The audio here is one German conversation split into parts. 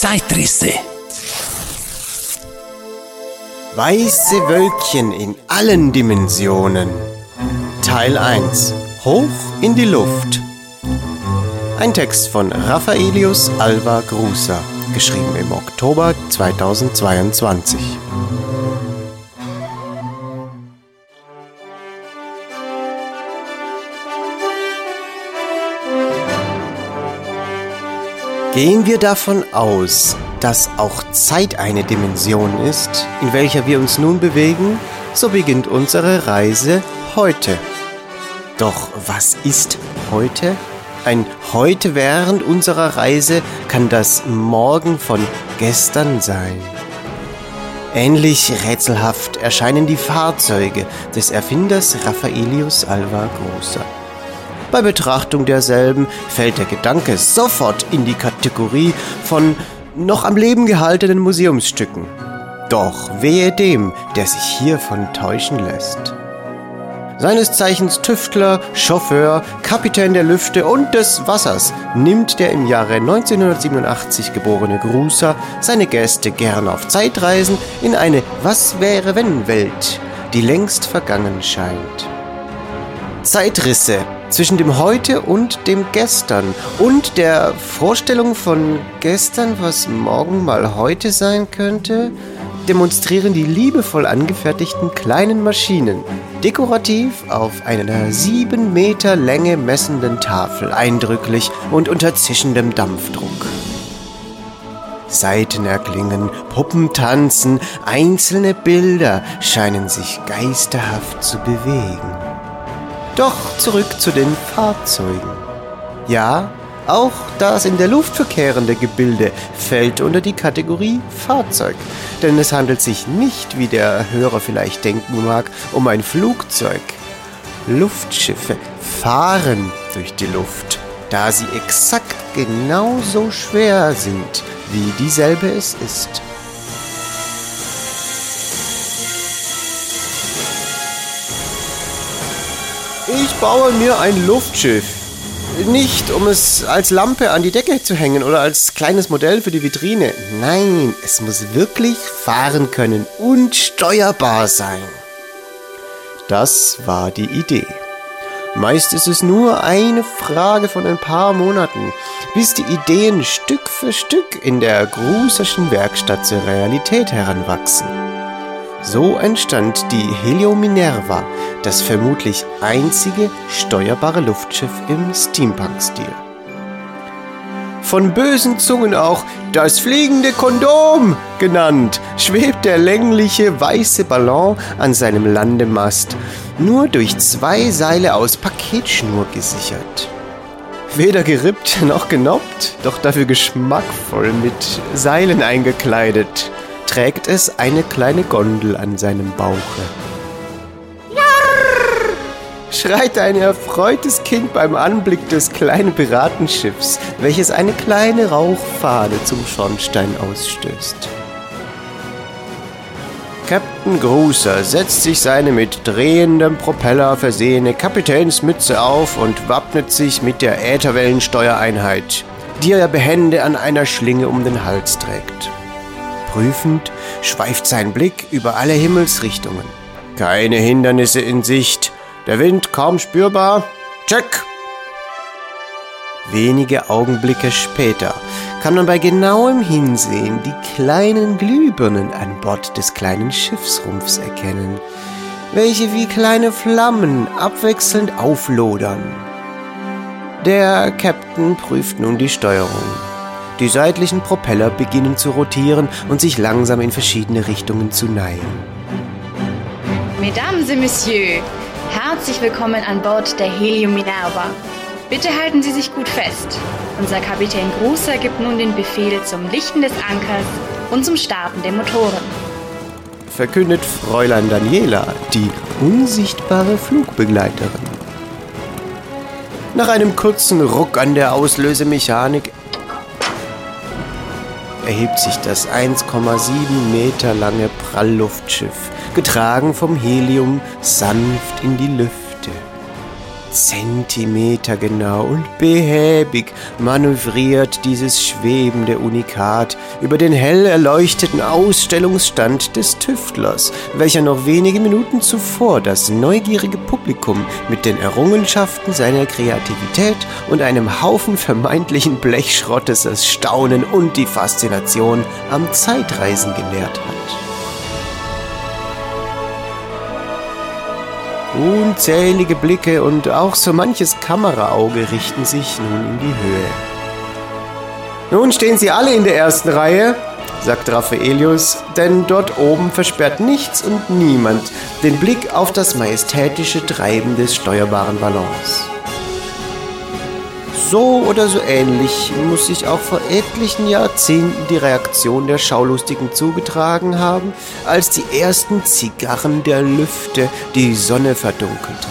Zeitrisse. Weiße Wölkchen in allen Dimensionen. Teil 1. Hoch in die Luft. Ein Text von Raffaelius Alva Grusa, geschrieben im Oktober 2022. Gehen wir davon aus, dass auch Zeit eine Dimension ist, in welcher wir uns nun bewegen, so beginnt unsere Reise heute. Doch was ist heute? Ein heute während unserer Reise kann das Morgen von gestern sein. Ähnlich rätselhaft erscheinen die Fahrzeuge des Erfinders Raffaelius Alva Großer. Bei Betrachtung derselben fällt der Gedanke sofort in die Kategorie von noch am Leben gehaltenen Museumsstücken. Doch wehe dem, der sich hiervon täuschen lässt. Seines Zeichens Tüftler, Chauffeur, Kapitän der Lüfte und des Wassers nimmt der im Jahre 1987 geborene Grußer seine Gäste gern auf Zeitreisen in eine Was wäre wenn Welt, die längst vergangen scheint. Zeitrisse zwischen dem Heute und dem Gestern und der Vorstellung von gestern, was morgen mal heute sein könnte, demonstrieren die liebevoll angefertigten kleinen Maschinen dekorativ auf einer sieben Meter Länge messenden Tafel eindrücklich und unter zischendem Dampfdruck. Saiten erklingen, Puppen tanzen, einzelne Bilder scheinen sich geisterhaft zu bewegen. Doch zurück zu den Fahrzeugen. Ja, auch das in der Luft verkehrende Gebilde fällt unter die Kategorie Fahrzeug. Denn es handelt sich nicht, wie der Hörer vielleicht denken mag, um ein Flugzeug. Luftschiffe fahren durch die Luft, da sie exakt genauso schwer sind, wie dieselbe es ist. Ich baue mir ein Luftschiff. Nicht, um es als Lampe an die Decke zu hängen oder als kleines Modell für die Vitrine. Nein, es muss wirklich fahren können und steuerbar sein. Das war die Idee. Meist ist es nur eine Frage von ein paar Monaten, bis die Ideen Stück für Stück in der Gruserschen Werkstatt zur Realität heranwachsen. So entstand die Helio Minerva, das vermutlich einzige steuerbare Luftschiff im Steampunk-Stil. Von bösen Zungen auch das fliegende Kondom genannt, schwebt der längliche weiße Ballon an seinem Landemast, nur durch zwei Seile aus Paketschnur gesichert. Weder gerippt noch genoppt, doch dafür geschmackvoll mit Seilen eingekleidet trägt es eine kleine Gondel an seinem Bauche. Jarr! schreit ein erfreutes Kind beim Anblick des kleinen Piratenschiffs, welches eine kleine Rauchfahne zum Schornstein ausstößt. Captain Gruser setzt sich seine mit drehendem Propeller versehene Kapitänsmütze auf und wappnet sich mit der Ätherwellensteuereinheit, die er behende an einer Schlinge um den Hals trägt. Prüfend schweift sein Blick über alle Himmelsrichtungen. Keine Hindernisse in Sicht, der Wind kaum spürbar. Check! Wenige Augenblicke später kann man bei genauem Hinsehen die kleinen Glühbirnen an Bord des kleinen Schiffsrumpfs erkennen, welche wie kleine Flammen abwechselnd auflodern. Der Captain prüft nun die Steuerung. Die seitlichen Propeller beginnen zu rotieren und sich langsam in verschiedene Richtungen zu neigen. Mesdames et Messieurs, herzlich willkommen an Bord der Helium Minerva. Bitte halten Sie sich gut fest. Unser Kapitän Grußer gibt nun den Befehl zum Lichten des Ankers und zum Starten der Motoren. Verkündet Fräulein Daniela, die unsichtbare Flugbegleiterin. Nach einem kurzen Ruck an der Auslösemechanik erhebt sich das 1,7 Meter lange Prallluftschiff, getragen vom Helium sanft in die Lüfte. Zentimetergenau und behäbig manövriert dieses schwebende Unikat über den hell erleuchteten Ausstellungsstand des Tüftlers, welcher noch wenige Minuten zuvor das neugierige Publikum mit den Errungenschaften seiner Kreativität und einem Haufen vermeintlichen Blechschrottes das Staunen und die Faszination am Zeitreisen gelehrt hat. Unzählige Blicke und auch so manches Kameraauge richten sich nun in die Höhe. Nun stehen Sie alle in der ersten Reihe, sagt Raffaelius, denn dort oben versperrt nichts und niemand den Blick auf das majestätische Treiben des steuerbaren Ballons. So oder so ähnlich muss sich auch vor etlichen Jahrzehnten die Reaktion der Schaulustigen zugetragen haben, als die ersten Zigarren der Lüfte die Sonne verdunkelten.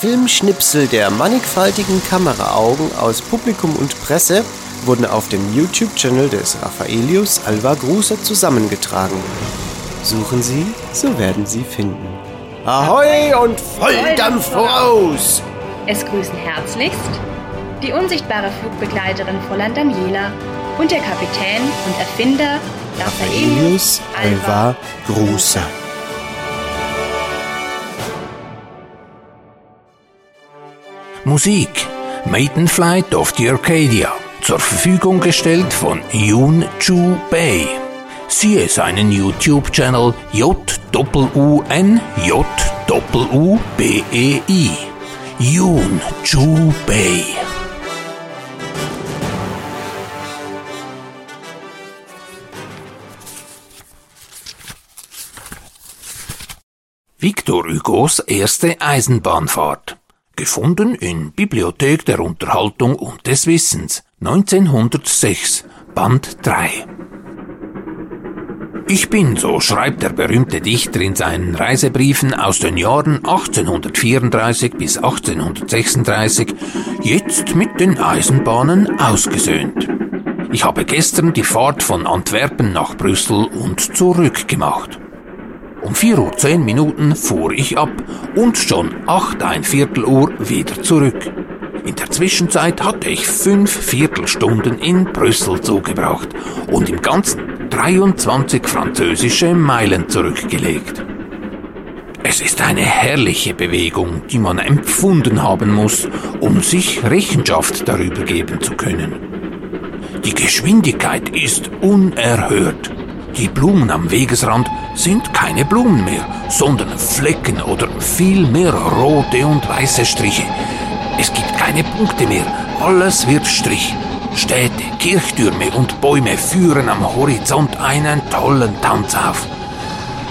Filmschnipsel der mannigfaltigen Kameraaugen aus Publikum und Presse wurden auf dem YouTube-Channel des Raffaelius Alva Gruser zusammengetragen. Suchen Sie, so werden Sie finden. Ahoi und Volldampf voraus! Es grüßen herzlichst die unsichtbare Flugbegleiterin Fräulein Daniela und der Kapitän und Erfinder Raffaelius Alva Grusa. Musik Maiden Flight of the Arcadia zur Verfügung gestellt von Yoon Chu Bei. Siehe seinen YouTube-Channel J-U-N J-U-B-E-I. Yoon Chu Bei. Victor Hugos erste Eisenbahnfahrt. Gefunden in Bibliothek der Unterhaltung und des Wissens 1906, Band 3. Ich bin, so schreibt der berühmte Dichter in seinen Reisebriefen aus den Jahren 1834 bis 1836, jetzt mit den Eisenbahnen ausgesöhnt. Ich habe gestern die Fahrt von Antwerpen nach Brüssel und zurück gemacht. Um 4 Uhr 10 Minuten fuhr ich ab und schon 8 ein Viertel Uhr wieder zurück. In der Zwischenzeit hatte ich fünf Viertelstunden in Brüssel zugebracht und im Ganzen 23 französische Meilen zurückgelegt. Es ist eine herrliche Bewegung, die man empfunden haben muss, um sich Rechenschaft darüber geben zu können. Die Geschwindigkeit ist unerhört. Die Blumen am Wegesrand sind keine Blumen mehr, sondern Flecken oder vielmehr rote und weiße Striche. Es gibt keine Punkte mehr, alles wird Strich. Städte, Kirchtürme und Bäume führen am Horizont einen tollen Tanz auf.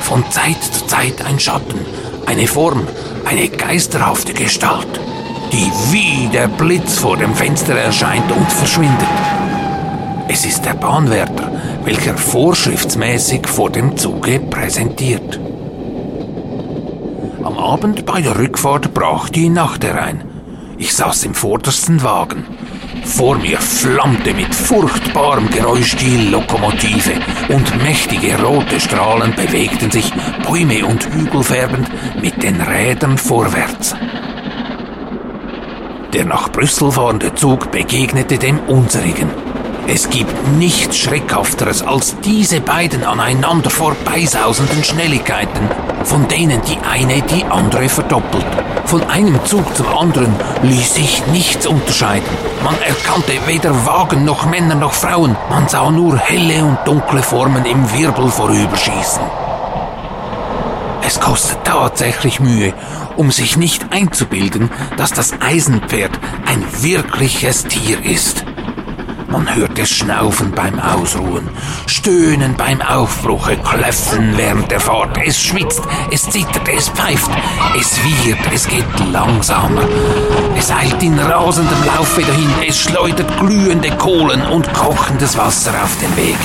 Von Zeit zu Zeit ein Schatten, eine Form, eine geisterhafte Gestalt, die wie der Blitz vor dem Fenster erscheint und verschwindet. Es ist der Bahnwärter, welcher vorschriftsmäßig vor dem Zuge präsentiert. Am Abend bei der Rückfahrt brach die Nacht herein. Ich saß im vordersten Wagen. Vor mir flammte mit furchtbarem Geräusch die Lokomotive und mächtige rote Strahlen bewegten sich, Bäume und Hügel färbend, mit den Rädern vorwärts. Der nach Brüssel fahrende Zug begegnete dem unserigen. Es gibt nichts Schreckhafteres als diese beiden aneinander vorbeisausenden Schnelligkeiten, von denen die eine die andere verdoppelt. Von einem Zug zum anderen ließ sich nichts unterscheiden. Man erkannte weder Wagen noch Männer noch Frauen. Man sah nur helle und dunkle Formen im Wirbel vorüberschießen. Es kostet tatsächlich Mühe, um sich nicht einzubilden, dass das Eisenpferd ein wirkliches Tier ist. Man hört es Schnaufen beim Ausruhen, Stöhnen beim Aufbruche, Klöffen während der Fahrt. Es schwitzt, es zittert, es pfeift, es wiehert, es geht langsamer. Es eilt in rasendem Laufe dahin, es schleudert glühende Kohlen und kochendes Wasser auf den Weg.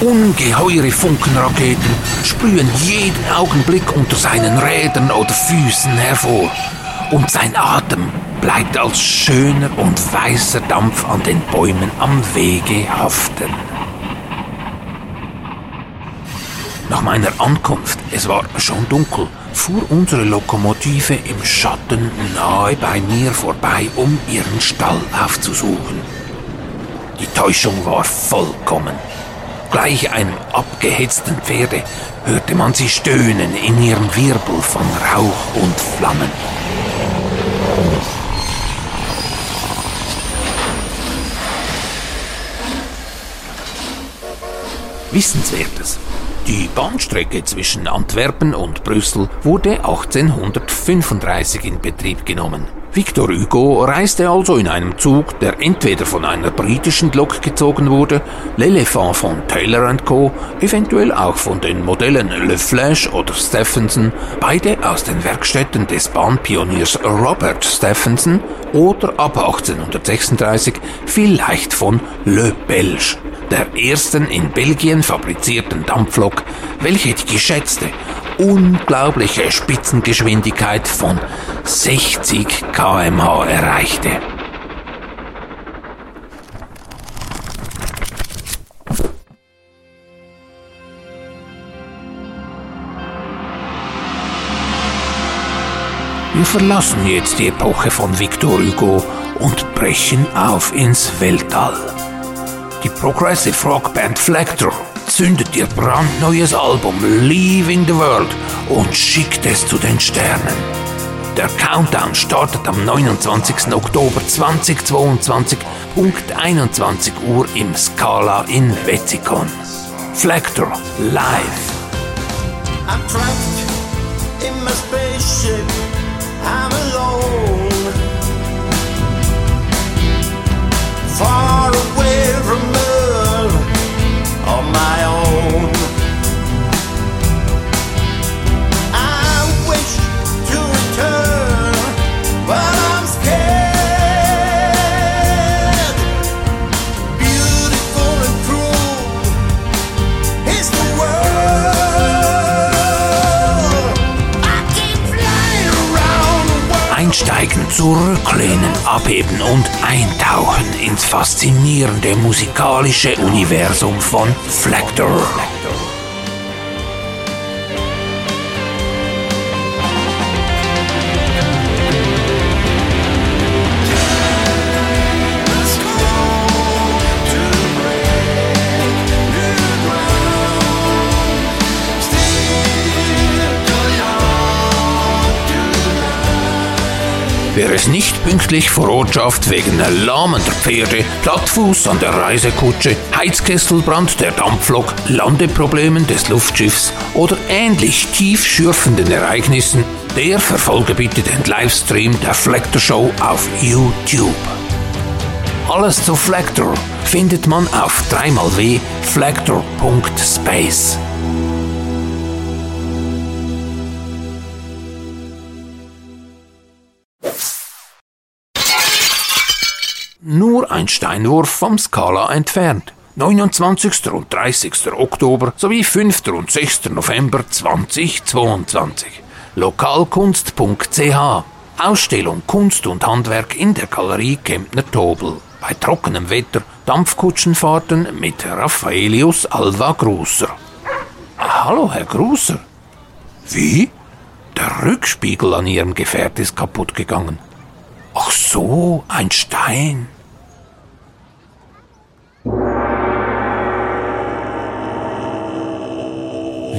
Ungeheure Funkenraketen sprühen jeden Augenblick unter seinen Rädern oder Füßen hervor. Und sein Atem bleibt als schöner und weißer Dampf an den Bäumen am Wege haften. Nach meiner Ankunft, es war schon dunkel, fuhr unsere Lokomotive im Schatten nahe bei mir vorbei, um ihren Stall aufzusuchen. Die Täuschung war vollkommen. Gleich einem abgehetzten Pferde hörte man sie stöhnen in ihrem Wirbel von Rauch und Flammen. Wissenswertes. Die Bahnstrecke zwischen Antwerpen und Brüssel wurde 1835 in Betrieb genommen. Victor Hugo reiste also in einem Zug, der entweder von einer britischen Lok gezogen wurde, L'Elephant von Taylor Co., eventuell auch von den Modellen Le Flash oder Stephenson, beide aus den Werkstätten des Bahnpioniers Robert Stephenson, oder ab 1836 vielleicht von Le Belge, der ersten in Belgien fabrizierten Dampflok, welche die geschätzte unglaubliche Spitzengeschwindigkeit von 60 kmh erreichte. Wir verlassen jetzt die Epoche von Victor Hugo und brechen auf ins Weltall. Die Progressive Rock Band Flector zündet ihr brandneues Album Leaving the World und schickt es zu den Sternen. Der Countdown startet am 29. Oktober 2022, Punkt 21 Uhr im Scala in Wetzikon. Flector live. I'm trapped in my spaceship. I'm alone. Far away zurücklehnen, abheben und eintauchen ins faszinierende musikalische Universum von Flector. Wer es nicht pünktlich vor Ort schafft wegen lahmender Pferde, Plattfuß an der Reisekutsche, Heizkesselbrand der Dampflok, Landeproblemen des Luftschiffs oder ähnlich tief schürfenden Ereignissen, der verfolge bitte den Livestream der Flector Show auf YouTube. Alles zu Flector findet man auf 3xw.flector.space. nur ein Steinwurf vom Skala entfernt. 29. und 30. Oktober sowie 5. und 6. November 2022. Lokalkunst.ch Ausstellung Kunst und Handwerk in der Galerie Kempner Tobel. Bei trockenem Wetter Dampfkutschenfahrten mit Raffaelius Alva Grusser. Hallo, Herr Grusser. Wie? Der Rückspiegel an Ihrem Gefährt ist kaputt gegangen. So, ein Stein.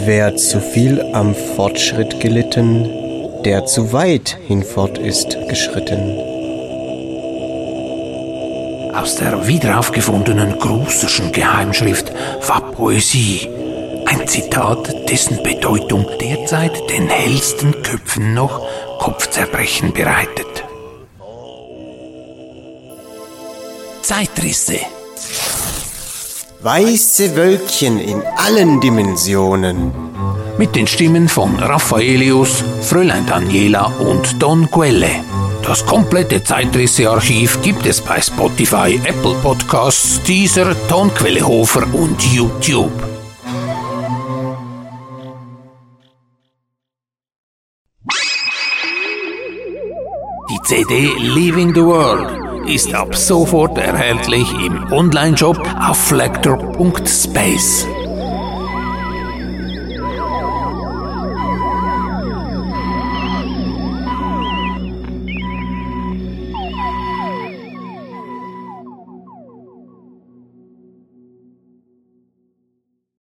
Wer zu viel am Fortschritt gelitten, der zu weit hinfort ist geschritten. Aus der wiederaufgefundenen Grusserschen Geheimschrift war Poesie. Ein Zitat, dessen Bedeutung derzeit den hellsten Köpfen noch Kopfzerbrechen bereitet. Zeitrisse. Weiße Wölkchen in allen Dimensionen. Mit den Stimmen von Raffaelius, Fräulein Daniela und Don Quelle. Das komplette Zeitrisse-Archiv gibt es bei Spotify, Apple Podcasts, Deezer, Tonquelle Hofer und YouTube. Die CD Leaving the World ist ab sofort erhältlich im Onlineshop auf flector.space.